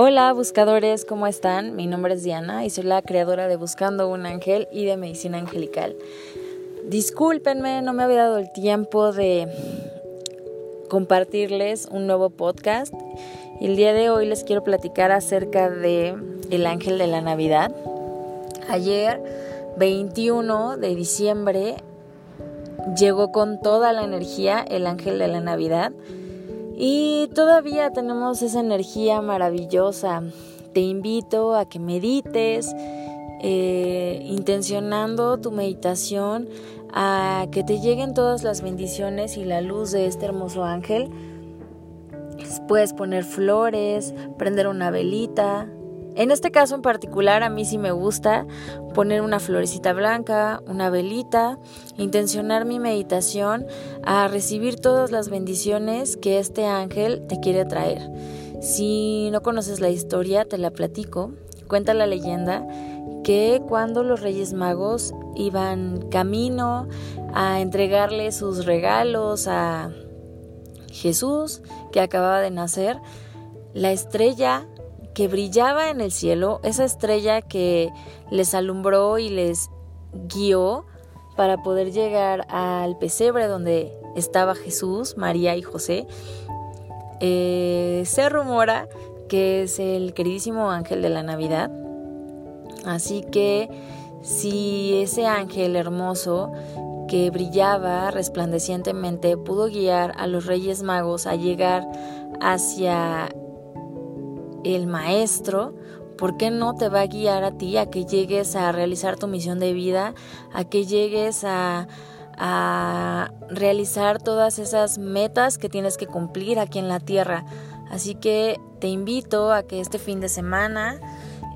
Hola buscadores, ¿cómo están? Mi nombre es Diana y soy la creadora de Buscando un Ángel y de Medicina Angelical. Discúlpenme, no me había dado el tiempo de compartirles un nuevo podcast. El día de hoy les quiero platicar acerca de el ángel de la Navidad. Ayer, 21 de diciembre, llegó con toda la energía el ángel de la Navidad y todavía tenemos esa energía maravillosa. Te invito a que medites, eh, intencionando tu meditación, a que te lleguen todas las bendiciones y la luz de este hermoso ángel. Puedes poner flores, prender una velita, en este caso en particular a mí sí me gusta poner una florecita blanca, una velita, intencionar mi meditación a recibir todas las bendiciones que este ángel te quiere traer. Si no conoces la historia, te la platico. Cuenta la leyenda que cuando los Reyes Magos iban camino a entregarle sus regalos a Jesús, que acababa de nacer, la estrella que brillaba en el cielo, esa estrella que les alumbró y les guió para poder llegar al pesebre donde estaba Jesús, María y José, eh, se rumora que es el queridísimo ángel de la Navidad. Así que si ese ángel hermoso que brillaba resplandecientemente pudo guiar a los Reyes Magos a llegar hacia el maestro, ¿por qué no te va a guiar a ti a que llegues a realizar tu misión de vida, a que llegues a, a realizar todas esas metas que tienes que cumplir aquí en la tierra? Así que te invito a que este fin de semana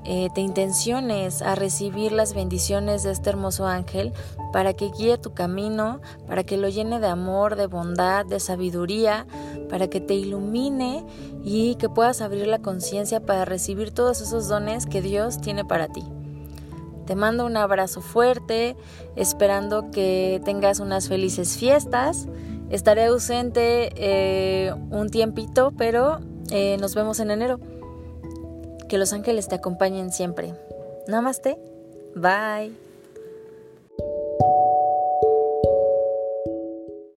eh, te intenciones a recibir las bendiciones de este hermoso ángel para que guíe tu camino, para que lo llene de amor, de bondad, de sabiduría, para que te ilumine y que puedas abrir la conciencia para recibir todos esos dones que Dios tiene para ti. Te mando un abrazo fuerte, esperando que tengas unas felices fiestas. Estaré ausente eh, un tiempito, pero eh, nos vemos en enero. Que los ángeles te acompañen siempre. Namaste. Bye.